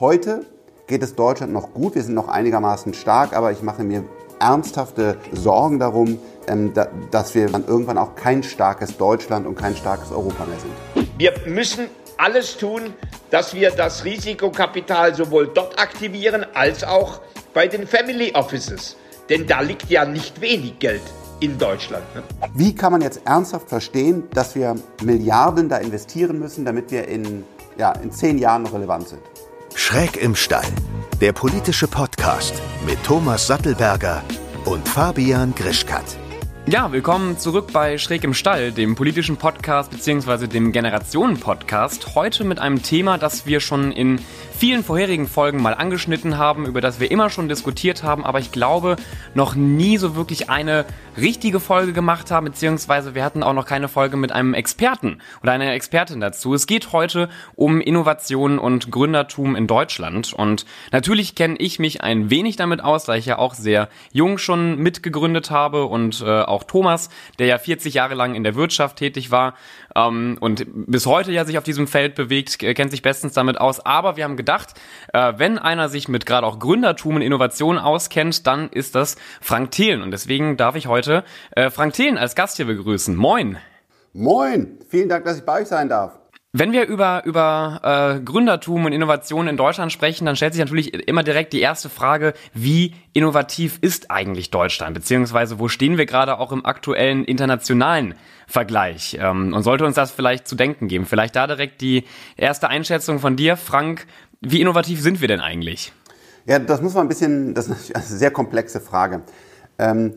Heute geht es Deutschland noch gut, wir sind noch einigermaßen stark, aber ich mache mir ernsthafte Sorgen darum, ähm, dass wir dann irgendwann auch kein starkes Deutschland und kein starkes Europa mehr sind. Wir müssen alles tun, dass wir das Risikokapital sowohl dort aktivieren als auch bei den Family Offices. Denn da liegt ja nicht wenig Geld in Deutschland. Ne? Wie kann man jetzt ernsthaft verstehen, dass wir Milliarden da investieren müssen, damit wir in, ja, in zehn Jahren noch relevant sind? Schräg im Stall, der politische Podcast mit Thomas Sattelberger und Fabian Grischkat. Ja, willkommen zurück bei Schräg im Stall, dem politischen Podcast bzw. dem Generationen-Podcast. Heute mit einem Thema, das wir schon in vielen vorherigen Folgen mal angeschnitten haben, über das wir immer schon diskutiert haben, aber ich glaube, noch nie so wirklich eine richtige Folge gemacht haben, beziehungsweise wir hatten auch noch keine Folge mit einem Experten oder einer Expertin dazu. Es geht heute um Innovation und Gründertum in Deutschland und natürlich kenne ich mich ein wenig damit aus, da ich ja auch sehr jung schon mitgegründet habe und äh, auch Thomas, der ja 40 Jahre lang in der Wirtschaft tätig war ähm, und bis heute ja sich auf diesem Feld bewegt, kennt sich bestens damit aus, aber wir haben gedacht, gedacht, äh, wenn einer sich mit gerade auch Gründertum und Innovation auskennt, dann ist das Frank Thelen. Und deswegen darf ich heute äh, Frank Thelen als Gast hier begrüßen. Moin. Moin. Vielen Dank, dass ich bei euch sein darf. Wenn wir über, über äh, Gründertum und Innovation in Deutschland sprechen, dann stellt sich natürlich immer direkt die erste Frage, wie innovativ ist eigentlich Deutschland? Beziehungsweise wo stehen wir gerade auch im aktuellen internationalen Vergleich? Ähm, und sollte uns das vielleicht zu denken geben? Vielleicht da direkt die erste Einschätzung von dir, Frank. Wie innovativ sind wir denn eigentlich? Ja, das muss man ein bisschen, das ist eine sehr komplexe Frage. Ähm,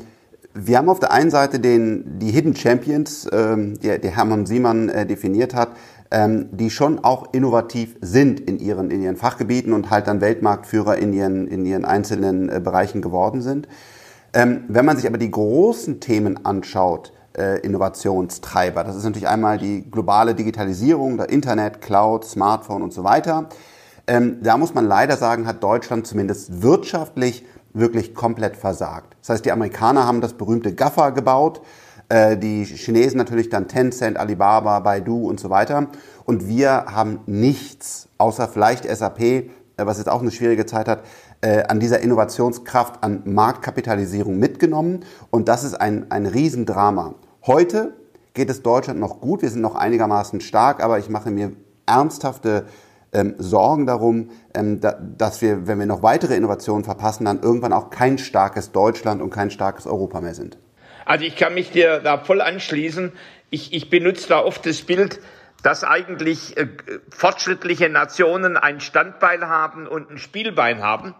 wir haben auf der einen Seite den, die Hidden Champions, ähm, die, die Hermann Siemann äh, definiert hat, ähm, die schon auch innovativ sind in ihren, in ihren Fachgebieten und halt dann Weltmarktführer in ihren, in ihren einzelnen äh, Bereichen geworden sind. Ähm, wenn man sich aber die großen Themen anschaut, äh, Innovationstreiber, das ist natürlich einmal die globale Digitalisierung, der Internet, Cloud, Smartphone und so weiter. Ähm, da muss man leider sagen, hat Deutschland zumindest wirtschaftlich wirklich komplett versagt. Das heißt, die Amerikaner haben das berühmte GAFA gebaut, äh, die Chinesen natürlich dann Tencent, Alibaba, Baidu und so weiter. Und wir haben nichts, außer vielleicht SAP, äh, was jetzt auch eine schwierige Zeit hat, äh, an dieser Innovationskraft, an Marktkapitalisierung mitgenommen. Und das ist ein, ein Riesendrama. Heute geht es Deutschland noch gut, wir sind noch einigermaßen stark, aber ich mache mir ernsthafte ähm, Sorgen darum, ähm, da, dass wir, wenn wir noch weitere Innovationen verpassen, dann irgendwann auch kein starkes Deutschland und kein starkes Europa mehr sind. Also ich kann mich dir da voll anschließen. Ich, ich benutze da oft das Bild, dass eigentlich äh, fortschrittliche Nationen ein Standbein haben und ein Spielbein haben.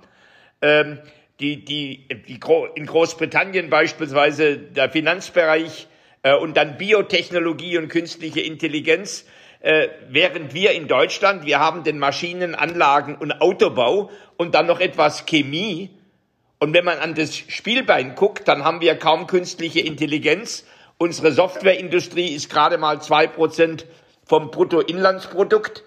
Ähm, die, die, die Gro in Großbritannien beispielsweise der Finanzbereich äh, und dann Biotechnologie und künstliche Intelligenz äh, während wir in Deutschland, wir haben den Maschinen, Anlagen und Autobau und dann noch etwas Chemie. Und wenn man an das Spielbein guckt, dann haben wir kaum künstliche Intelligenz. Unsere Softwareindustrie ist gerade mal zwei Prozent vom Bruttoinlandsprodukt.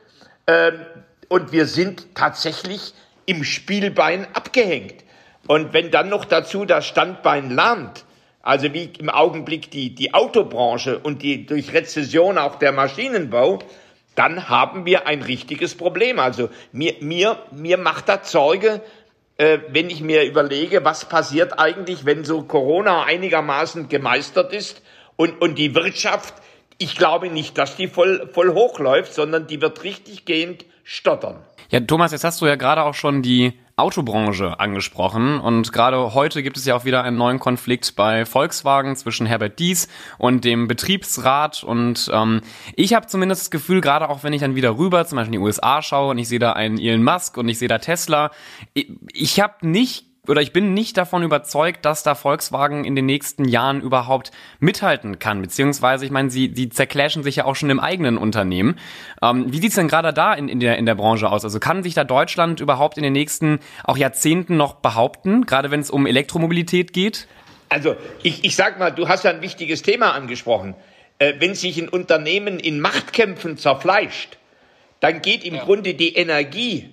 Ähm, und wir sind tatsächlich im Spielbein abgehängt. Und wenn dann noch dazu das Standbein lahmt, also wie im Augenblick die, die Autobranche und die durch Rezession auch der Maschinenbau, dann haben wir ein richtiges Problem. Also mir, mir, mir macht das Sorge, äh, wenn ich mir überlege, was passiert eigentlich, wenn so Corona einigermaßen gemeistert ist und, und die Wirtschaft, ich glaube nicht, dass die voll, voll hochläuft, sondern die wird richtig gehend stottern. Ja, Thomas, jetzt hast du ja gerade auch schon die Autobranche angesprochen. Und gerade heute gibt es ja auch wieder einen neuen Konflikt bei Volkswagen zwischen Herbert Dies und dem Betriebsrat. Und ähm, ich habe zumindest das Gefühl, gerade auch wenn ich dann wieder rüber zum Beispiel in die USA schaue und ich sehe da einen Elon Musk und ich sehe da Tesla, ich, ich habe nicht oder ich bin nicht davon überzeugt, dass da Volkswagen in den nächsten Jahren überhaupt mithalten kann. Beziehungsweise, ich meine, sie, sie zerclashen sich ja auch schon im eigenen Unternehmen. Ähm, wie sieht's denn gerade da in, in, der, in der Branche aus? Also kann sich da Deutschland überhaupt in den nächsten auch Jahrzehnten noch behaupten, gerade wenn es um Elektromobilität geht? Also ich, ich sag mal, du hast ja ein wichtiges Thema angesprochen. Äh, wenn sich ein Unternehmen in Machtkämpfen zerfleischt, dann geht im ja. Grunde die Energie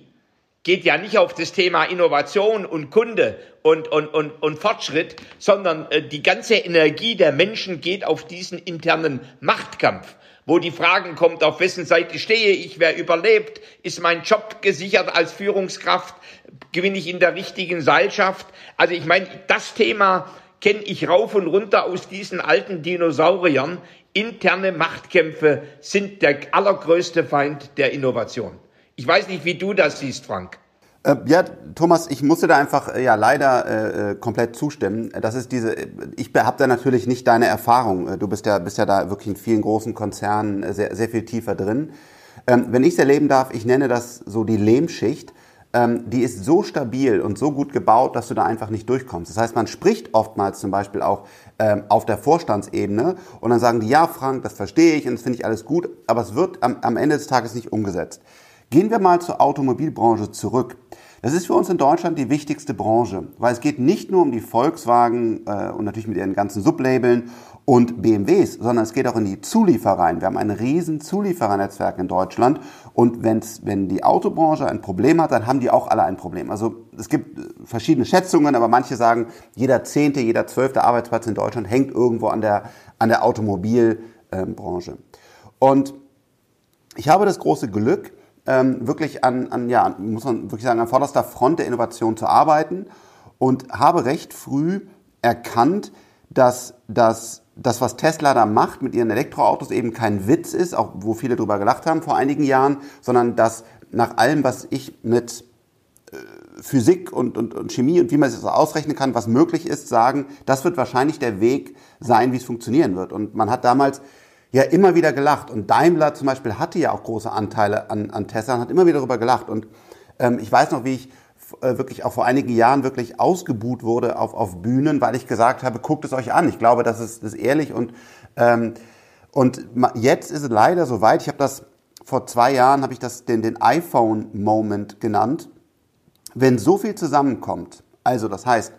geht ja nicht auf das Thema Innovation und Kunde und, und, und, und Fortschritt, sondern äh, die ganze Energie der Menschen geht auf diesen internen Machtkampf. wo die Fragen kommt, auf wessen Seite stehe ich, wer überlebt, ist mein Job gesichert als Führungskraft, gewinne ich in der richtigen Seilschaft. Also ich meine, das Thema kenne ich rauf und runter aus diesen alten Dinosauriern. Interne Machtkämpfe sind der allergrößte Feind der Innovation. Ich weiß nicht, wie du das siehst, Frank. Äh, ja, Thomas, ich musste da einfach äh, ja leider äh, äh komplett zustimmen. Das ist diese, ich habe da natürlich nicht deine Erfahrung. Du bist ja bist ja da wirklich in vielen großen Konzernen sehr sehr viel tiefer drin. Ähm, wenn ich es erleben darf, ich nenne das so die Lehmschicht. Ähm, die ist so stabil und so gut gebaut, dass du da einfach nicht durchkommst. Das heißt, man spricht oftmals zum Beispiel auch ähm, auf der Vorstandsebene und dann sagen die, ja, Frank, das verstehe ich und das finde ich alles gut, aber es wird am, am Ende des Tages nicht umgesetzt. Gehen wir mal zur Automobilbranche zurück. Das ist für uns in Deutschland die wichtigste Branche, weil es geht nicht nur um die Volkswagen äh, und natürlich mit ihren ganzen Sublabeln und BMWs, sondern es geht auch in die Zuliefereien. Wir haben ein riesen Zulieferernetzwerk in Deutschland und wenn's, wenn die Autobranche ein Problem hat, dann haben die auch alle ein Problem. Also es gibt verschiedene Schätzungen, aber manche sagen, jeder zehnte, jeder zwölfte Arbeitsplatz in Deutschland hängt irgendwo an der, an der Automobilbranche. Und ich habe das große Glück, ähm, wirklich an, an, ja, muss man wirklich sagen, an vorderster Front der Innovation zu arbeiten und habe recht früh erkannt, dass das, das, was Tesla da macht mit ihren Elektroautos, eben kein Witz ist, auch wo viele drüber gelacht haben vor einigen Jahren, sondern dass nach allem, was ich mit äh, Physik und, und, und Chemie und wie man es ausrechnen kann, was möglich ist, sagen, das wird wahrscheinlich der Weg sein, wie es funktionieren wird. Und man hat damals ja immer wieder gelacht. Und Daimler zum Beispiel hatte ja auch große Anteile an, an Tesla und hat immer wieder darüber gelacht. Und ähm, ich weiß noch, wie ich äh, wirklich auch vor einigen Jahren wirklich ausgebuht wurde auf, auf Bühnen, weil ich gesagt habe, guckt es euch an. Ich glaube, das ist, ist ehrlich und, ähm, und jetzt ist es leider soweit. Ich habe das vor zwei Jahren, habe ich das den, den iPhone-Moment genannt. Wenn so viel zusammenkommt, also das heißt,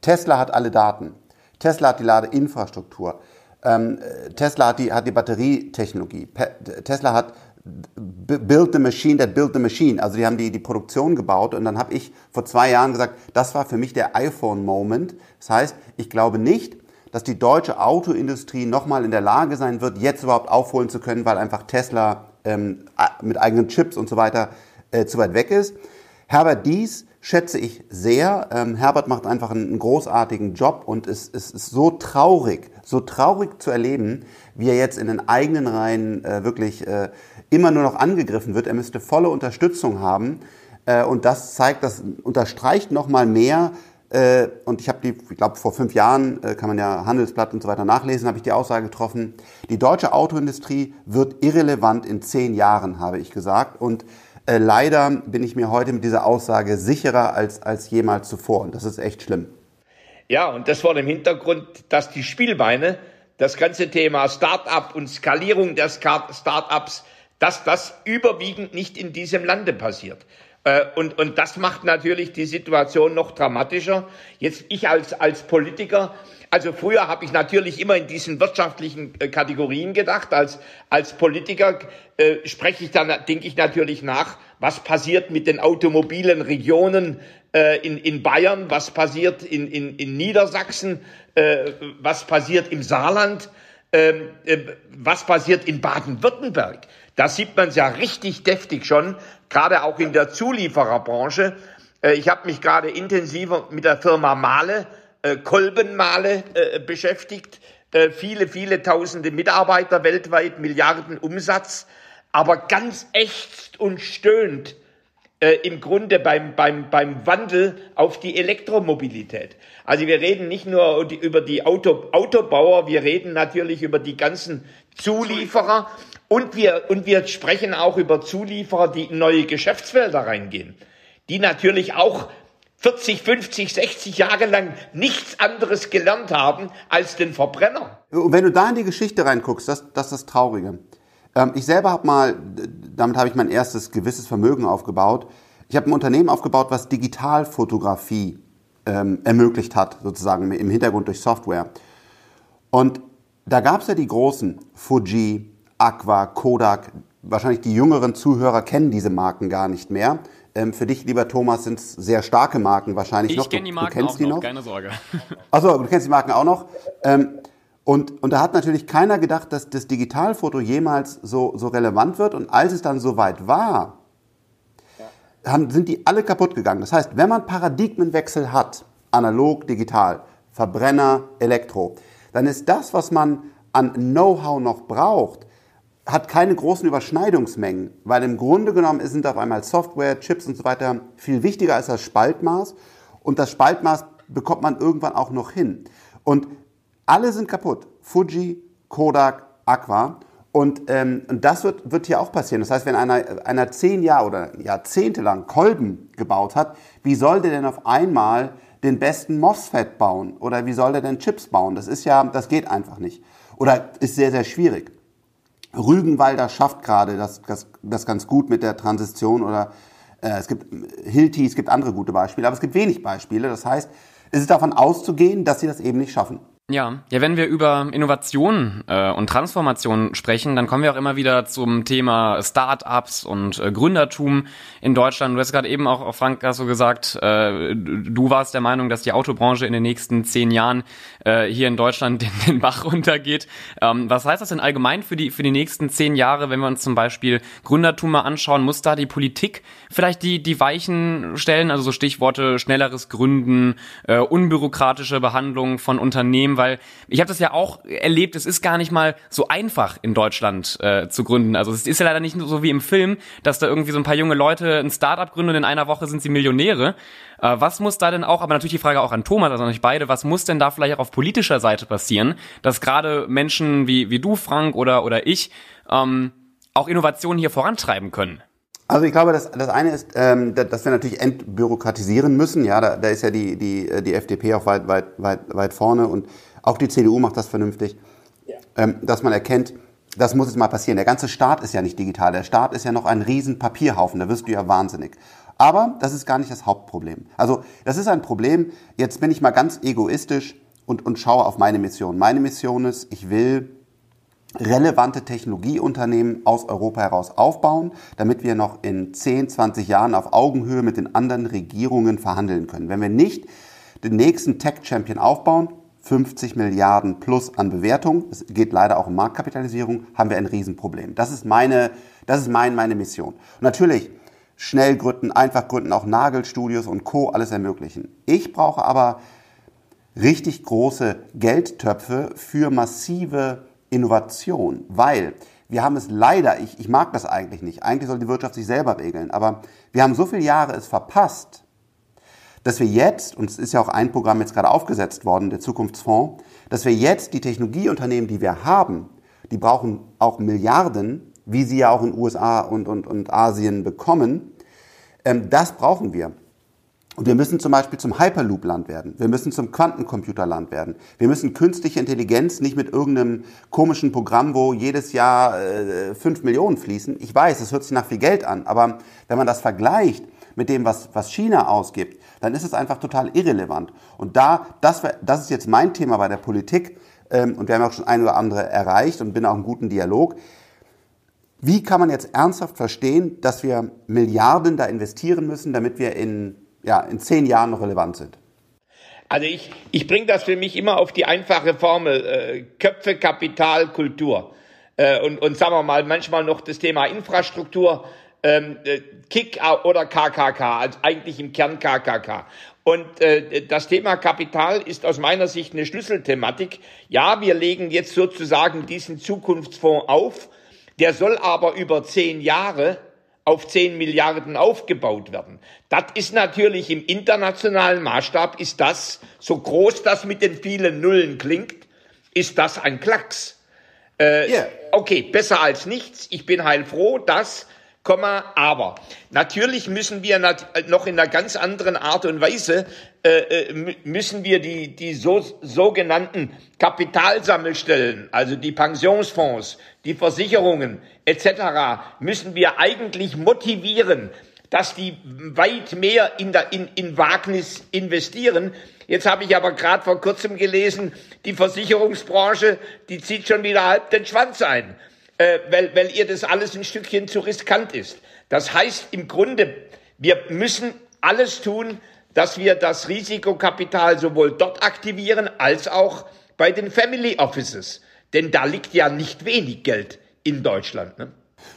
Tesla hat alle Daten, Tesla hat die Ladeinfrastruktur, ähm, Tesla hat die, hat die Batterietechnologie. Pe Tesla hat Build the Machine that built the Machine. Also die haben die, die Produktion gebaut und dann habe ich vor zwei Jahren gesagt, das war für mich der iPhone-Moment. Das heißt, ich glaube nicht, dass die deutsche Autoindustrie nochmal in der Lage sein wird, jetzt überhaupt aufholen zu können, weil einfach Tesla ähm, mit eigenen Chips und so weiter äh, zu weit weg ist. Herbert Dies schätze ich sehr. Ähm, Herbert macht einfach einen, einen großartigen Job und es, es, ist so traurig, so traurig zu erleben, wie er jetzt in den eigenen Reihen äh, wirklich äh, immer nur noch angegriffen wird. Er müsste volle Unterstützung haben äh, und das zeigt, das unterstreicht nochmal mehr. Äh, und ich habe die, ich glaube vor fünf Jahren äh, kann man ja Handelsblatt und so weiter nachlesen, habe ich die Aussage getroffen: Die deutsche Autoindustrie wird irrelevant in zehn Jahren, habe ich gesagt und äh, leider bin ich mir heute mit dieser Aussage sicherer als, als jemals zuvor. Und das ist echt schlimm. Ja, und das vor dem Hintergrund, dass die Spielbeine, das ganze Thema Start-up und Skalierung der Start-ups, dass das überwiegend nicht in diesem Lande passiert. Äh, und, und das macht natürlich die Situation noch dramatischer. Jetzt ich als, als Politiker also früher habe ich natürlich immer in diesen wirtschaftlichen äh, Kategorien gedacht. Als, als Politiker äh, spreche ich dann, denke ich natürlich nach, was passiert mit den automobilen Regionen in, in Bayern, was passiert in, in, in Niedersachsen, äh, was passiert im Saarland, ähm, äh, was passiert in Baden-Württemberg. Da sieht man es ja richtig deftig schon, gerade auch in der Zuliefererbranche. Äh, ich habe mich gerade intensiver mit der Firma Mahle äh, Kolbenmale äh, beschäftigt, äh, viele, viele tausende Mitarbeiter weltweit, Milliarden Umsatz, aber ganz ächzt und stöhnt äh, im Grunde beim, beim, beim Wandel auf die Elektromobilität. Also wir reden nicht nur über die Auto, Autobauer, wir reden natürlich über die ganzen Zulieferer und wir, und wir sprechen auch über Zulieferer, die in neue Geschäftsfelder reingehen, die natürlich auch 40, 50, 60 Jahre lang nichts anderes gelernt haben als den Verbrenner. Und wenn du da in die Geschichte reinguckst, das, das ist das Traurige. Ähm, ich selber habe mal, damit habe ich mein erstes gewisses Vermögen aufgebaut. Ich habe ein Unternehmen aufgebaut, was Digitalfotografie ähm, ermöglicht hat, sozusagen im Hintergrund durch Software. Und da gab es ja die großen, Fuji, Aqua, Kodak. Wahrscheinlich die jüngeren Zuhörer kennen diese Marken gar nicht mehr. Ähm, für dich, lieber Thomas, sind es sehr starke Marken wahrscheinlich ich noch. Ich kenne die Marken du auch noch, noch, keine Sorge. Achso, du kennst die Marken auch noch. Ähm, Und, und da hat natürlich keiner gedacht, dass das Digitalfoto jemals so, so relevant wird. Und als es dann soweit war, haben, sind die alle kaputt gegangen. Das heißt, wenn man Paradigmenwechsel hat, analog, digital, Verbrenner, Elektro, dann ist das, was man an Know-how noch braucht, hat keine großen Überschneidungsmengen, weil im Grunde genommen sind auf einmal Software, Chips und so weiter viel wichtiger als das Spaltmaß und das Spaltmaß bekommt man irgendwann auch noch hin. Und alle sind kaputt. Fuji, Kodak, Aqua. Und, ähm, und das wird, wird hier auch passieren. Das heißt, wenn einer, einer zehn Jahre oder Jahrzehnte lang Kolben gebaut hat, wie soll der denn auf einmal den besten MOSFET bauen? Oder wie soll der denn Chips bauen? Das ist ja, das geht einfach nicht. Oder ist sehr, sehr schwierig. Rügenwalder schafft gerade das, das, das ganz gut mit der Transition oder äh, es gibt Hilti, es gibt andere gute Beispiele, aber es gibt wenig Beispiele. Das heißt, es ist davon auszugehen, dass sie das eben nicht schaffen. Ja, ja, wenn wir über Innovation äh, und Transformation sprechen, dann kommen wir auch immer wieder zum Thema Start-ups und äh, Gründertum in Deutschland. Du hast gerade eben auch, Frank, hast du gesagt, äh, du warst der Meinung, dass die Autobranche in den nächsten zehn Jahren äh, hier in Deutschland den, den Bach runtergeht. Ähm, was heißt das denn allgemein für die für die nächsten zehn Jahre, wenn wir uns zum Beispiel Gründertum mal anschauen? Muss da die Politik vielleicht die die Weichen stellen? Also so Stichworte schnelleres Gründen, äh, unbürokratische Behandlung von Unternehmen weil ich habe das ja auch erlebt, es ist gar nicht mal so einfach in Deutschland äh, zu gründen. Also es ist ja leider nicht so wie im Film, dass da irgendwie so ein paar junge Leute ein Startup gründen und in einer Woche sind sie Millionäre. Äh, was muss da denn auch, aber natürlich die Frage auch an Thomas, also an euch beide, was muss denn da vielleicht auch auf politischer Seite passieren, dass gerade Menschen wie, wie du, Frank, oder, oder ich ähm, auch Innovationen hier vorantreiben können? Also ich glaube, das, das eine ist, ähm, dass wir natürlich entbürokratisieren müssen. Ja, da, da ist ja die, die, die FDP auch weit, weit, weit, weit vorne und auch die CDU macht das vernünftig, ja. ähm, dass man erkennt, das muss jetzt mal passieren. Der ganze Staat ist ja nicht digital. Der Staat ist ja noch ein riesen Papierhaufen. Da wirst du ja wahnsinnig. Aber das ist gar nicht das Hauptproblem. Also das ist ein Problem. Jetzt bin ich mal ganz egoistisch und, und schaue auf meine Mission. Meine Mission ist, ich will relevante Technologieunternehmen aus Europa heraus aufbauen, damit wir noch in 10, 20 Jahren auf Augenhöhe mit den anderen Regierungen verhandeln können. Wenn wir nicht den nächsten Tech-Champion aufbauen, 50 Milliarden plus an Bewertung, es geht leider auch um Marktkapitalisierung, haben wir ein Riesenproblem. Das ist meine, das ist mein, meine Mission. Und natürlich, schnell gründen, einfach gründen, auch Nagelstudios und Co. alles ermöglichen. Ich brauche aber richtig große Geldtöpfe für massive Innovation, weil wir haben es leider, ich, ich mag das eigentlich nicht, eigentlich soll die Wirtschaft sich selber regeln, aber wir haben so viele Jahre es verpasst, dass wir jetzt, und es ist ja auch ein Programm jetzt gerade aufgesetzt worden, der Zukunftsfonds, dass wir jetzt die Technologieunternehmen, die wir haben, die brauchen auch Milliarden, wie sie ja auch in USA und, und, und Asien bekommen, ähm, das brauchen wir. Und wir müssen zum Beispiel zum Hyperloop-Land werden. Wir müssen zum Quantencomputerland werden. Wir müssen künstliche Intelligenz nicht mit irgendeinem komischen Programm, wo jedes Jahr äh, 5 Millionen fließen. Ich weiß, es hört sich nach viel Geld an, aber wenn man das vergleicht mit dem, was, was China ausgibt, dann ist es einfach total irrelevant. Und da, das, das ist jetzt mein Thema bei der Politik, ähm, und wir haben auch schon ein oder andere erreicht und bin auch im guten Dialog. Wie kann man jetzt ernsthaft verstehen, dass wir Milliarden da investieren müssen, damit wir in ja, in zehn Jahren noch relevant sind? Also ich, ich bringe das für mich immer auf die einfache Formel äh, Köpfe, Kapital, Kultur. Äh, und, und sagen wir mal, manchmal noch das Thema Infrastruktur, ähm, äh, KIK oder KKK, also eigentlich im Kern KKK. Und äh, das Thema Kapital ist aus meiner Sicht eine Schlüsselthematik. Ja, wir legen jetzt sozusagen diesen Zukunftsfonds auf. Der soll aber über zehn Jahre auf 10 Milliarden aufgebaut werden. Das ist natürlich im internationalen Maßstab, ist das, so groß das mit den vielen Nullen klingt, ist das ein Klacks. Äh, yeah. Okay, besser als nichts. Ich bin heilfroh, dass aber natürlich müssen wir noch in einer ganz anderen Art und Weise äh, äh müssen wir die die so, sogenannten Kapitalsammelstellen, also die Pensionsfonds, die Versicherungen etc. müssen wir eigentlich motivieren, dass die weit mehr in, der, in, in Wagnis investieren. Jetzt habe ich aber gerade vor kurzem gelesen, die Versicherungsbranche, die zieht schon wieder halb den Schwanz ein äh, weil, weil ihr das alles ein Stückchen zu riskant ist. Das heißt im Grunde, wir müssen alles tun, dass wir das Risikokapital sowohl dort aktivieren als auch bei den Family Offices. Denn da liegt ja nicht wenig Geld in Deutschland. Ne?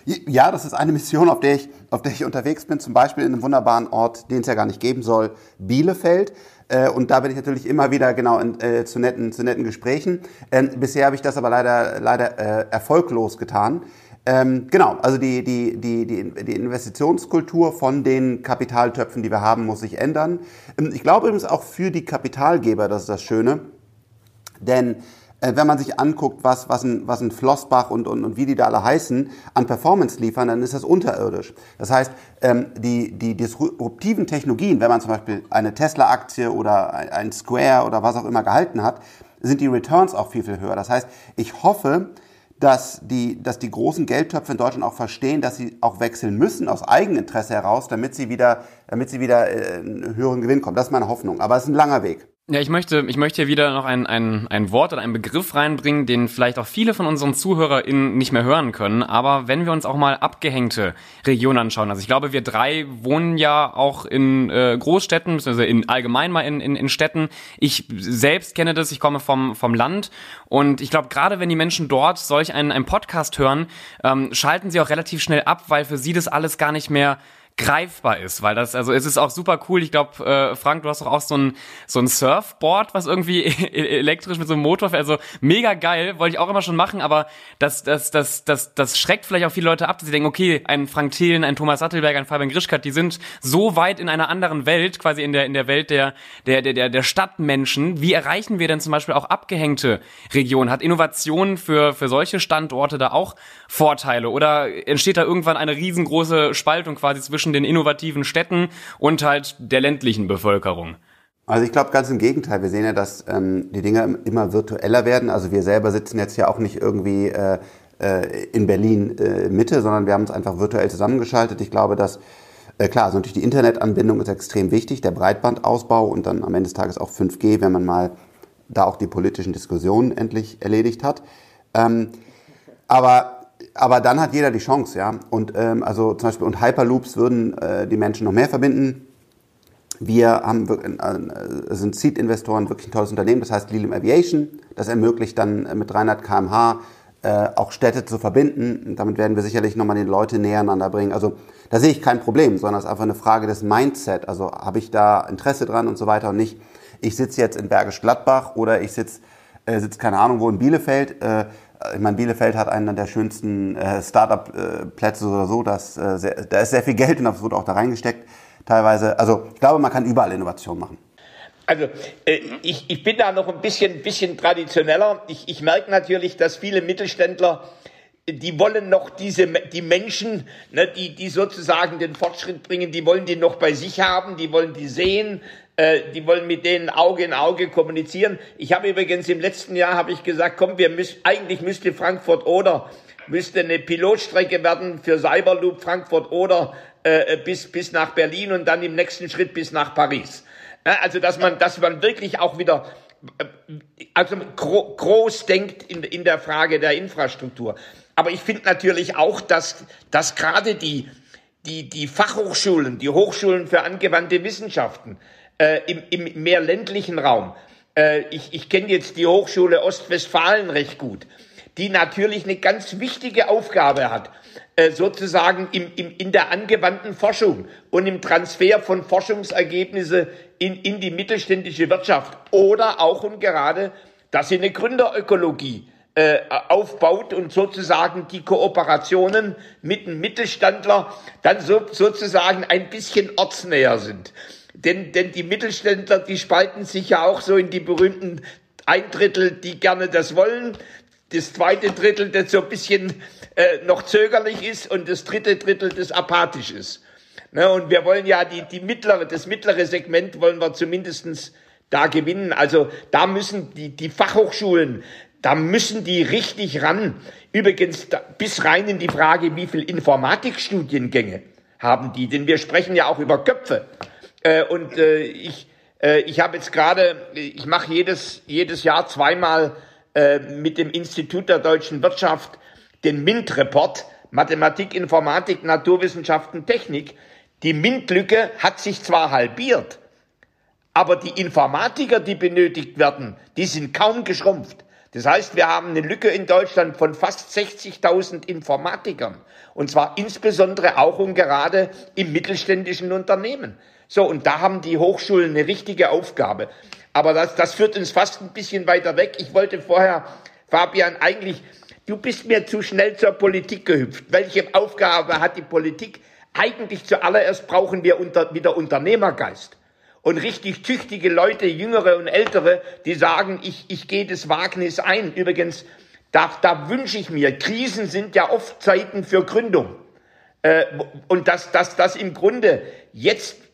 Ja, das ist eine Mission, auf der, ich, auf der ich unterwegs bin, zum Beispiel in einem wunderbaren Ort, den es ja gar nicht geben soll, Bielefeld. Äh, und da bin ich natürlich immer wieder genau in, äh, zu, netten, zu netten Gesprächen. Ähm, bisher habe ich das aber leider, leider äh, erfolglos getan. Ähm, genau, also die, die, die, die, die Investitionskultur von den Kapitaltöpfen, die wir haben, muss sich ändern. Ähm, ich glaube übrigens auch für die Kapitalgeber, das ist das Schöne. Denn äh, wenn man sich anguckt, was, was, ein, was ein Flossbach und, und, und wie die da alle heißen, an Performance liefern, dann ist das unterirdisch. Das heißt, ähm, die, die disruptiven Technologien, wenn man zum Beispiel eine Tesla-Aktie oder ein Square oder was auch immer gehalten hat, sind die Returns auch viel, viel höher. Das heißt, ich hoffe, dass die, dass die großen Geldtöpfe in Deutschland auch verstehen, dass sie auch wechseln müssen aus Eigeninteresse heraus, damit sie wieder, damit sie wieder äh, einen höheren Gewinn kommen. Das ist meine Hoffnung. Aber es ist ein langer Weg. Ja, ich möchte, ich möchte hier wieder noch ein, ein, ein Wort oder einen Begriff reinbringen, den vielleicht auch viele von unseren ZuhörerInnen nicht mehr hören können. Aber wenn wir uns auch mal abgehängte Regionen anschauen, also ich glaube, wir drei wohnen ja auch in äh, Großstädten, beziehungsweise in allgemein mal in, in, in Städten. Ich selbst kenne das, ich komme vom, vom Land und ich glaube, gerade wenn die Menschen dort solch einen, einen Podcast hören, ähm, schalten sie auch relativ schnell ab, weil für sie das alles gar nicht mehr greifbar ist, weil das, also es ist auch super cool. Ich glaube, äh, Frank, du hast doch auch so ein, so ein Surfboard, was irgendwie e-, elektrisch mit so einem Motor fährt. Also mega geil, wollte ich auch immer schon machen, aber das, das, das, das, das schreckt vielleicht auch viele Leute ab, dass sie denken, okay, ein Frank Thelen, ein Thomas Sattelberg, ein Fabian Grischkat, die sind so weit in einer anderen Welt, quasi in der, in der Welt der, der, der, der, Stadtmenschen. Wie erreichen wir denn zum Beispiel auch abgehängte Regionen? Hat Innovation für, für solche Standorte da auch Vorteile? Oder entsteht da irgendwann eine riesengroße Spaltung quasi zwischen zwischen den innovativen Städten und halt der ländlichen Bevölkerung? Also ich glaube ganz im Gegenteil. Wir sehen ja, dass ähm, die Dinge immer virtueller werden. Also wir selber sitzen jetzt ja auch nicht irgendwie äh, äh, in Berlin äh, Mitte, sondern wir haben uns einfach virtuell zusammengeschaltet. Ich glaube, dass äh, klar, also natürlich die Internetanbindung ist extrem wichtig, der Breitbandausbau und dann am Ende des Tages auch 5G, wenn man mal da auch die politischen Diskussionen endlich erledigt hat. Ähm, aber aber dann hat jeder die Chance, ja. Und ähm, also zum Beispiel und Hyperloops würden äh, die Menschen noch mehr verbinden. Wir haben äh, sind Seed-Investoren wirklich ein tolles Unternehmen, das heißt Lilium Aviation. Das ermöglicht dann äh, mit 300 km/h äh, auch Städte zu verbinden. Und damit werden wir sicherlich nochmal die Leute näher aneinander bringen. Also da sehe ich kein Problem, sondern es ist einfach eine Frage des Mindset. Also habe ich da Interesse dran und so weiter und nicht, ich sitze jetzt in Bergisch Gladbach oder ich sitze, äh, sitz keine Ahnung wo in Bielefeld. Äh, ich meine, Bielefeld hat einen der schönsten äh, Startup-Plätze oder so. Das, äh, sehr, da ist sehr viel Geld und das wurde auch da reingesteckt teilweise. Also ich glaube, man kann überall Innovation machen. Also äh, ich, ich bin da noch ein bisschen, bisschen traditioneller. Ich, ich merke natürlich, dass viele Mittelständler die wollen noch diese, die Menschen, ne, die, die sozusagen den Fortschritt bringen, die wollen die noch bei sich haben, die wollen die sehen, äh, die wollen mit denen Auge in Auge kommunizieren. Ich habe übrigens im letzten Jahr habe ich gesagt, komm, wir müssen, eigentlich müsste Frankfurt oder müsste eine Pilotstrecke werden für Cyberloop Frankfurt oder äh, bis, bis nach Berlin und dann im nächsten Schritt bis nach Paris. Also, dass man, dass man wirklich auch wieder äh, also groß denkt in, in der Frage der Infrastruktur. Aber ich finde natürlich auch, dass, dass gerade die, die, die Fachhochschulen, die Hochschulen für angewandte Wissenschaften äh, im, im mehr ländlichen Raum, äh, ich, ich kenne jetzt die Hochschule Ostwestfalen recht gut, die natürlich eine ganz wichtige Aufgabe hat, äh, sozusagen im, im, in der angewandten Forschung und im Transfer von Forschungsergebnisse in, in die mittelständische Wirtschaft oder auch und gerade, dass sie eine Gründerökologie äh, aufbaut und sozusagen die Kooperationen mit dem Mittelständler dann so, sozusagen ein bisschen ortsnäher sind. Denn, denn die Mittelständler, die spalten sich ja auch so in die berühmten ein Drittel, die gerne das wollen, das zweite Drittel, das so ein bisschen äh, noch zögerlich ist und das dritte Drittel, das apathisch ist. Ne, und wir wollen ja die, die mittlere, das mittlere Segment wollen wir zumindestens da gewinnen. Also da müssen die, die Fachhochschulen da müssen die richtig ran. Übrigens bis rein in die Frage, wie viel Informatikstudiengänge haben die? Denn wir sprechen ja auch über Köpfe. Äh, und äh, ich, äh, ich habe jetzt gerade, ich mache jedes, jedes Jahr zweimal mit dem Institut der deutschen Wirtschaft den MINT-Report, Mathematik, Informatik, Naturwissenschaften, Technik. Die MINT-Lücke hat sich zwar halbiert, Aber die Informatiker, die benötigt werden, die sind kaum geschrumpft. Das heißt, wir haben eine Lücke in Deutschland von fast 60.000 Informatikern. Und zwar insbesondere auch und gerade im mittelständischen Unternehmen. So, und da haben die Hochschulen eine richtige Aufgabe. Aber das, das führt uns fast ein bisschen weiter weg. Ich wollte vorher, Fabian, eigentlich, du bist mir zu schnell zur Politik gehüpft. Welche Aufgabe hat die Politik? Eigentlich zuallererst brauchen wir unter, wieder Unternehmergeist und richtig tüchtige Leute, jüngere und ältere, die sagen, ich, ich gehe das Wagnis ein. Übrigens, da, da wünsche ich mir, Krisen sind ja oft Zeiten für Gründung. Äh, und dass, dass, dass im Grunde jetzt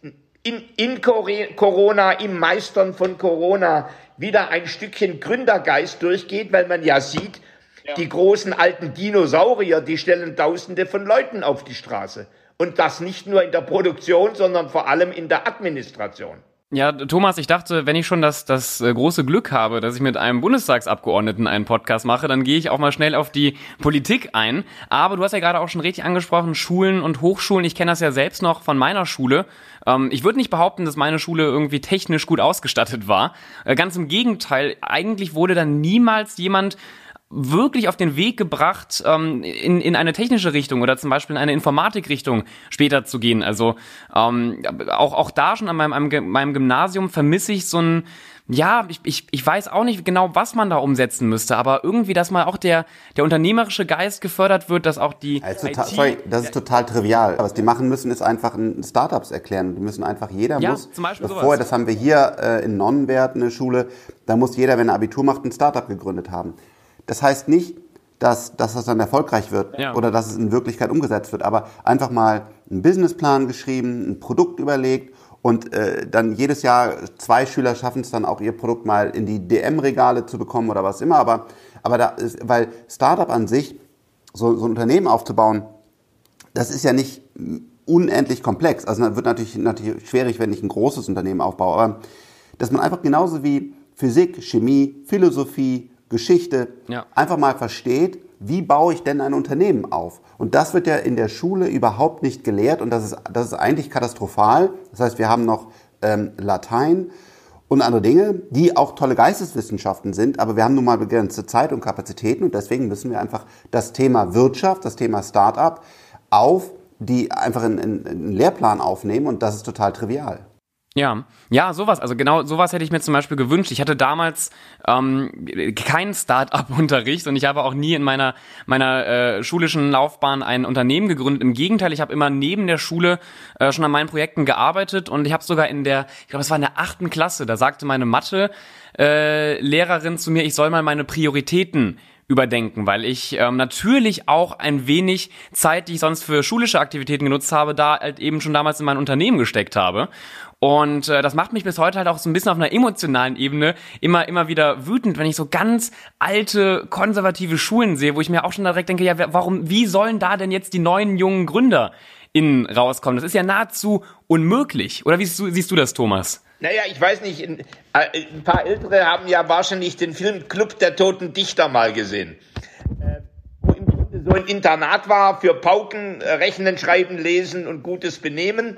in, in Corona, im Meistern von Corona wieder ein Stückchen Gründergeist durchgeht, weil man ja sieht, ja. die großen alten Dinosaurier, die stellen Tausende von Leuten auf die Straße. Und das nicht nur in der Produktion, sondern vor allem in der Administration. Ja, Thomas, ich dachte, wenn ich schon das, das äh, große Glück habe, dass ich mit einem Bundestagsabgeordneten einen Podcast mache, dann gehe ich auch mal schnell auf die Politik ein. Aber du hast ja gerade auch schon richtig angesprochen, Schulen und Hochschulen. Ich kenne das ja selbst noch von meiner Schule. Ähm, ich würde nicht behaupten, dass meine Schule irgendwie technisch gut ausgestattet war. Äh, ganz im Gegenteil, eigentlich wurde da niemals jemand wirklich auf den Weg gebracht, ähm, in, in eine technische Richtung oder zum Beispiel in eine Informatikrichtung später zu gehen. Also ähm, auch, auch da schon an meinem, meinem Gymnasium vermisse ich so ein, ja, ich, ich, ich weiß auch nicht genau, was man da umsetzen müsste, aber irgendwie, dass mal auch der, der unternehmerische Geist gefördert wird, dass auch die. Also IT, sorry, das ist total trivial. Was die machen müssen, ist einfach ein Startups erklären. Die müssen einfach, jeder ja, muss, zum Beispiel bevor, sowas. das haben wir hier äh, in Nonnenwert, eine Schule, da muss jeder, wenn er Abitur macht, ein Startup gegründet haben. Das heißt nicht, dass, dass das dann erfolgreich wird ja. oder dass es in Wirklichkeit umgesetzt wird, aber einfach mal einen Businessplan geschrieben, ein Produkt überlegt und äh, dann jedes Jahr zwei Schüler schaffen es dann auch ihr Produkt mal in die DM-Regale zu bekommen oder was immer. Aber, aber da ist, weil Startup an sich, so, so ein Unternehmen aufzubauen, das ist ja nicht unendlich komplex. Also wird natürlich, natürlich schwierig, wenn ich ein großes Unternehmen aufbaue. Aber dass man einfach genauso wie Physik, Chemie, Philosophie, Geschichte ja. einfach mal versteht, wie baue ich denn ein Unternehmen auf? Und das wird ja in der Schule überhaupt nicht gelehrt und das ist, das ist eigentlich katastrophal. Das heißt, wir haben noch ähm, Latein und andere Dinge, die auch tolle Geisteswissenschaften sind, aber wir haben nun mal begrenzte Zeit und Kapazitäten und deswegen müssen wir einfach das Thema Wirtschaft, das Thema Start-up auf die einfach in, in, in einen Lehrplan aufnehmen und das ist total trivial. Ja, ja, sowas. Also genau sowas hätte ich mir zum Beispiel gewünscht. Ich hatte damals ähm, keinen Start-up-Unterricht und ich habe auch nie in meiner meiner äh, schulischen Laufbahn ein Unternehmen gegründet. Im Gegenteil, ich habe immer neben der Schule äh, schon an meinen Projekten gearbeitet und ich habe sogar in der, ich glaube, es war in der achten Klasse, da sagte meine Mathe äh, Lehrerin zu mir, ich soll mal meine Prioritäten überdenken, weil ich ähm, natürlich auch ein wenig Zeit, die ich sonst für schulische Aktivitäten genutzt habe, da halt eben schon damals in mein Unternehmen gesteckt habe. Und äh, das macht mich bis heute halt auch so ein bisschen auf einer emotionalen Ebene immer, immer wieder wütend, wenn ich so ganz alte, konservative Schulen sehe, wo ich mir auch schon direkt denke, ja, warum, wie sollen da denn jetzt die neuen jungen Gründer innen rauskommen? Das ist ja nahezu unmöglich. Oder wie siehst du, siehst du das, Thomas? Naja, ich weiß nicht, ein, äh, ein, paar Ältere haben ja wahrscheinlich den Film Club der Toten Dichter mal gesehen. Äh, wo im Grunde so ein Internat war für Pauken, äh, Rechnen, Schreiben, Lesen und gutes Benehmen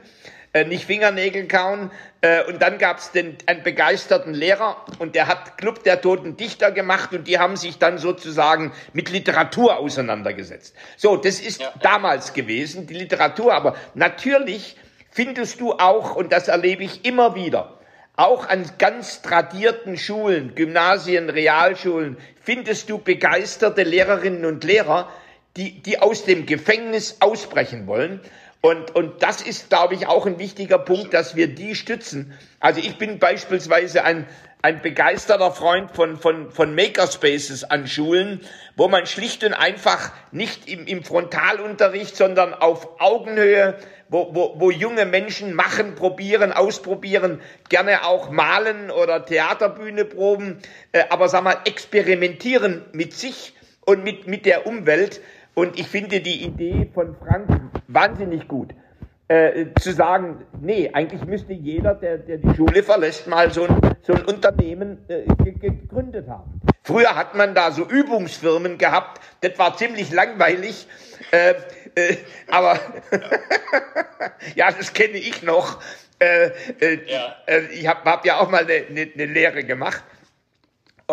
äh, nicht Fingernägel kauen. Äh, und dann gab es einen begeisterten Lehrer und der hat Club der Toten Dichter gemacht und die haben sich dann sozusagen mit Literatur auseinandergesetzt. So, das ist ja. damals gewesen, die Literatur. Aber natürlich findest du auch, und das erlebe ich immer wieder, auch an ganz tradierten Schulen, Gymnasien, Realschulen, findest du begeisterte Lehrerinnen und Lehrer, die, die aus dem Gefängnis ausbrechen wollen und, und das ist, glaube ich, auch ein wichtiger Punkt, dass wir die stützen. Also ich bin beispielsweise ein, ein begeisterter Freund von, von, von Makerspaces an Schulen, wo man schlicht und einfach nicht im, im Frontalunterricht, sondern auf Augenhöhe, wo, wo, wo junge Menschen machen, probieren, ausprobieren, gerne auch malen oder Theaterbühne proben, äh, aber sag mal, experimentieren mit sich und mit, mit der Umwelt. Und ich finde die Idee von Frank wahnsinnig gut. Äh, zu sagen, nee, eigentlich müsste jeder, der, der die Schule verlässt, mal so ein, so ein Unternehmen äh, gegründet haben. Früher hat man da so Übungsfirmen gehabt, das war ziemlich langweilig, äh, äh, aber ja, das kenne ich noch. Äh, äh, ja. Ich habe hab ja auch mal eine, eine, eine Lehre gemacht.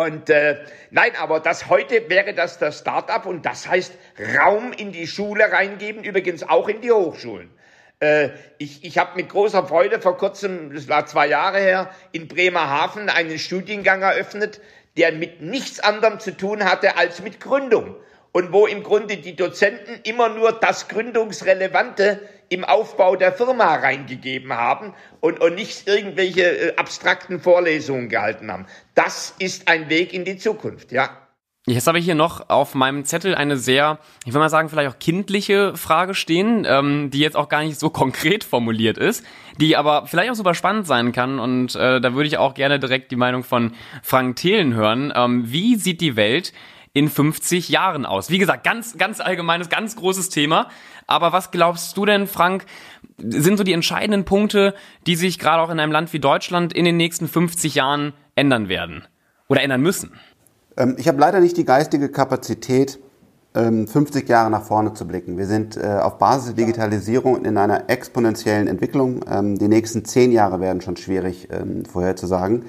Und äh, nein, aber das heute wäre das das Start-up und das heißt Raum in die Schule reingeben, übrigens auch in die Hochschulen. Äh, ich ich habe mit großer Freude vor kurzem, das war zwei Jahre her, in Bremerhaven einen Studiengang eröffnet, der mit nichts anderem zu tun hatte als mit Gründung und wo im Grunde die Dozenten immer nur das Gründungsrelevante im Aufbau der Firma reingegeben haben und, und nicht irgendwelche äh, abstrakten Vorlesungen gehalten haben. Das ist ein Weg in die Zukunft, ja. Jetzt habe ich hier noch auf meinem Zettel eine sehr, ich will mal sagen, vielleicht auch kindliche Frage stehen, ähm, die jetzt auch gar nicht so konkret formuliert ist, die aber vielleicht auch super spannend sein kann. Und äh, da würde ich auch gerne direkt die Meinung von Frank Thelen hören. Ähm, wie sieht die Welt in 50 Jahren aus? Wie gesagt, ganz, ganz allgemeines, ganz großes Thema. Aber was glaubst du denn, Frank, sind so die entscheidenden Punkte, die sich gerade auch in einem Land wie Deutschland in den nächsten 50 Jahren ändern werden oder ändern müssen? Ähm, ich habe leider nicht die geistige Kapazität, 50 ähm, Jahre nach vorne zu blicken. Wir sind äh, auf Basis der Digitalisierung in einer exponentiellen Entwicklung. Ähm, die nächsten zehn Jahre werden schon schwierig vorherzusagen.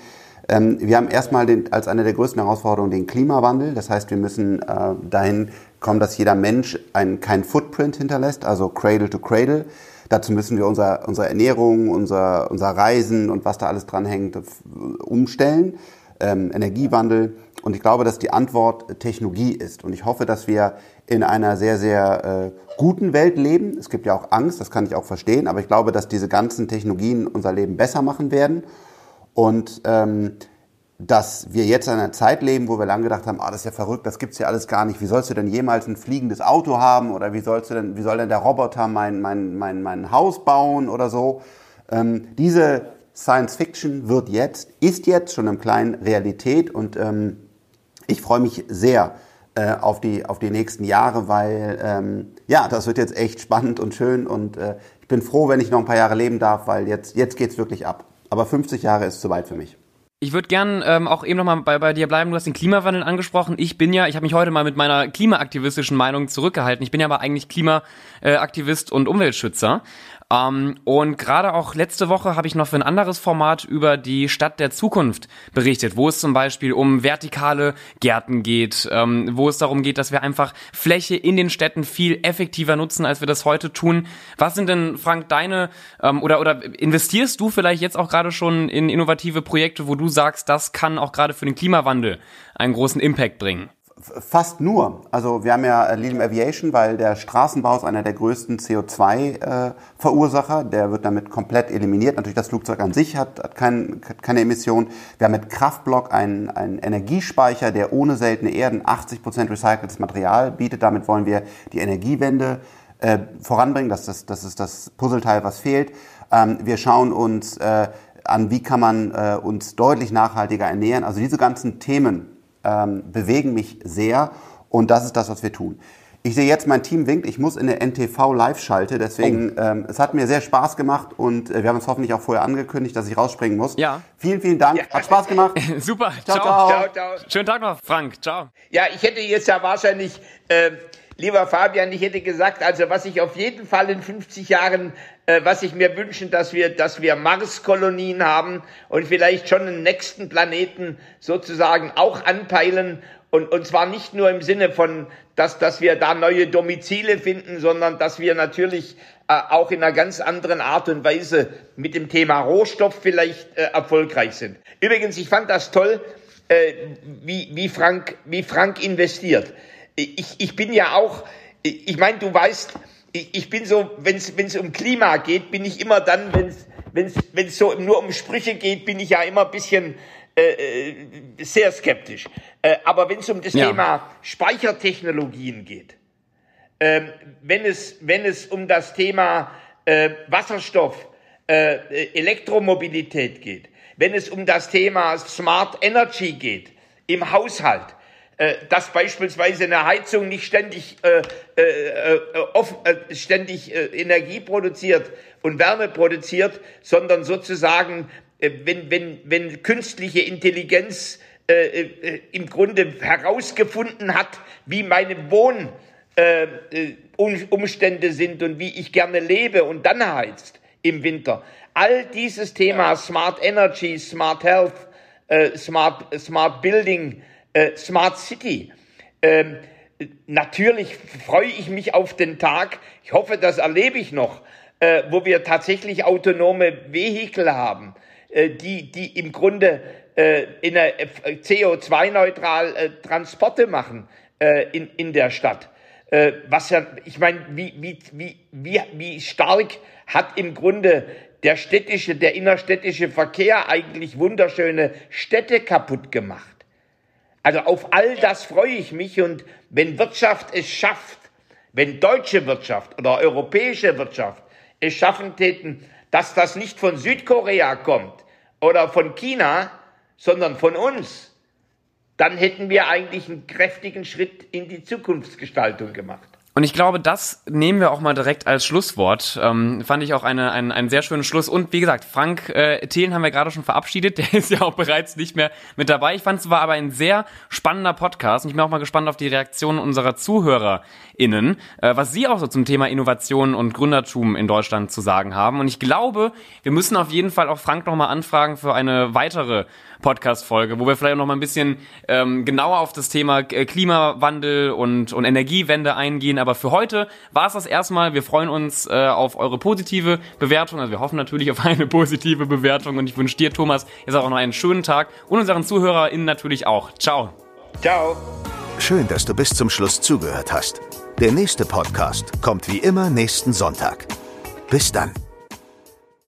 Wir haben erstmal den, als eine der größten Herausforderungen den Klimawandel. Das heißt, wir müssen äh, dahin kommen, dass jeder Mensch einen, keinen Footprint hinterlässt, also Cradle to Cradle. Dazu müssen wir unser, unsere Ernährung, unser, unser Reisen und was da alles dranhängt umstellen. Ähm, Energiewandel. Und ich glaube, dass die Antwort Technologie ist. Und ich hoffe, dass wir in einer sehr, sehr äh, guten Welt leben. Es gibt ja auch Angst, das kann ich auch verstehen. Aber ich glaube, dass diese ganzen Technologien unser Leben besser machen werden. Und ähm, dass wir jetzt in einer Zeit leben, wo wir lange gedacht haben, ah, das ist ja verrückt, das gibt's ja alles gar nicht. Wie sollst du denn jemals ein fliegendes Auto haben oder wie sollst du denn, wie soll denn der Roboter mein, mein, mein, mein Haus bauen oder so? Ähm, diese Science Fiction wird jetzt, ist jetzt schon im Kleinen Realität und ähm, ich freue mich sehr äh, auf, die, auf die nächsten Jahre, weil ähm, ja, das wird jetzt echt spannend und schön und äh, ich bin froh, wenn ich noch ein paar Jahre leben darf, weil jetzt, jetzt geht's wirklich ab. Aber 50 Jahre ist zu weit für mich. Ich würde gern ähm, auch eben nochmal bei, bei dir bleiben. Du hast den Klimawandel angesprochen. Ich bin ja, ich habe mich heute mal mit meiner klimaaktivistischen Meinung zurückgehalten. Ich bin ja aber eigentlich Klimaaktivist und Umweltschützer. Ähm, und gerade auch letzte Woche habe ich noch für ein anderes Format über die Stadt der Zukunft berichtet, wo es zum Beispiel um vertikale Gärten geht, ähm, wo es darum geht, dass wir einfach Fläche in den Städten viel effektiver nutzen, als wir das heute tun. Was sind denn, Frank, deine ähm, oder oder investierst du vielleicht jetzt auch gerade schon in innovative Projekte, wo du sagst, das kann auch gerade für den Klimawandel einen großen Impact bringen? Fast nur. Also wir haben ja Lilium Aviation, weil der Straßenbau ist einer der größten CO2-Verursacher. Äh, der wird damit komplett eliminiert. Natürlich das Flugzeug an sich hat, hat, kein, hat keine Emission. Wir haben mit Kraftblock einen, einen Energiespeicher, der ohne seltene Erden 80 Prozent recyceltes Material bietet. Damit wollen wir die Energiewende äh, voranbringen. Das, das, das ist das Puzzleteil, was fehlt. Ähm, wir schauen uns äh, an, wie kann man äh, uns deutlich nachhaltiger ernähren. Also diese ganzen Themen ähm, bewegen mich sehr und das ist das, was wir tun. Ich sehe jetzt, mein Team winkt, ich muss in der NTV live schalte, deswegen, oh. ähm, es hat mir sehr Spaß gemacht und äh, wir haben es hoffentlich auch vorher angekündigt, dass ich rausspringen muss. Ja. Vielen, vielen Dank, ja. hat Spaß gemacht. Super, ciao ciao. ciao, ciao. Schönen Tag noch, Frank, ciao. Ja, ich hätte jetzt ja wahrscheinlich, äh, lieber Fabian, ich hätte gesagt, also was ich auf jeden Fall in 50 Jahren was ich mir wünschen, dass wir, dass wir Marskolonien haben und vielleicht schon einen nächsten Planeten sozusagen auch anpeilen und, und zwar nicht nur im Sinne von, dass, dass wir da neue Domizile finden, sondern dass wir natürlich äh, auch in einer ganz anderen Art und Weise mit dem Thema Rohstoff vielleicht äh, erfolgreich sind. Übrigens, ich fand das toll, äh, wie, wie, Frank, wie Frank investiert. Ich, ich bin ja auch, ich meine, du weißt, ich, ich bin so, wenn es um Klima geht, bin ich immer dann, wenn es so nur um Sprüche geht, bin ich ja immer ein bisschen äh, äh sehr skeptisch. Äh, aber wenn es um das ja. Thema Speichertechnologien geht, äh, wenn, es, wenn es um das Thema äh, Wasserstoff, äh, Elektromobilität geht, wenn es um das Thema Smart Energy geht im Haushalt, äh, dass beispielsweise eine Heizung nicht ständig, äh, äh, off, äh, ständig äh, Energie produziert und Wärme produziert, sondern sozusagen, äh, wenn, wenn, wenn künstliche Intelligenz äh, äh, im Grunde herausgefunden hat, wie meine Wohnumstände äh, sind und wie ich gerne lebe und dann heizt im Winter. All dieses Thema Smart Energy, Smart Health, äh, Smart, Smart Building, äh, Smart City. Ähm, natürlich freue ich mich auf den Tag, ich hoffe, das erlebe ich noch, äh, wo wir tatsächlich autonome Vehikel haben, äh, die, die im Grunde äh, in äh, CO2-neutral äh, Transporte machen äh, in, in der Stadt. Äh, was ja, ich meine, wie, wie, wie, wie, wie stark hat im Grunde der städtische, der innerstädtische Verkehr eigentlich wunderschöne Städte kaputt gemacht. Also auf all das freue ich mich und wenn Wirtschaft es schafft, wenn deutsche Wirtschaft oder europäische Wirtschaft es schaffen täten, dass das nicht von Südkorea kommt oder von China, sondern von uns, dann hätten wir eigentlich einen kräftigen Schritt in die Zukunftsgestaltung gemacht. Und ich glaube, das nehmen wir auch mal direkt als Schlusswort. Ähm, fand ich auch eine, ein, einen sehr schönen Schluss. Und wie gesagt, Frank äh, Thelen haben wir gerade schon verabschiedet. Der ist ja auch bereits nicht mehr mit dabei. Ich fand es war aber ein sehr spannender Podcast. Und ich bin auch mal gespannt auf die Reaktionen unserer ZuhörerInnen, äh, was sie auch so zum Thema Innovation und Gründertum in Deutschland zu sagen haben. Und ich glaube, wir müssen auf jeden Fall auch Frank nochmal anfragen für eine weitere Podcast-Folge, wo wir vielleicht auch noch mal ein bisschen ähm, genauer auf das Thema äh, Klimawandel und, und Energiewende eingehen. Aber für heute war es das erstmal. Wir freuen uns äh, auf eure positive Bewertung. Also wir hoffen natürlich auf eine positive Bewertung. Und ich wünsche dir, Thomas, jetzt auch noch einen schönen Tag und unseren ZuhörerInnen natürlich auch. Ciao. Ciao. Schön, dass du bis zum Schluss zugehört hast. Der nächste Podcast kommt wie immer nächsten Sonntag. Bis dann.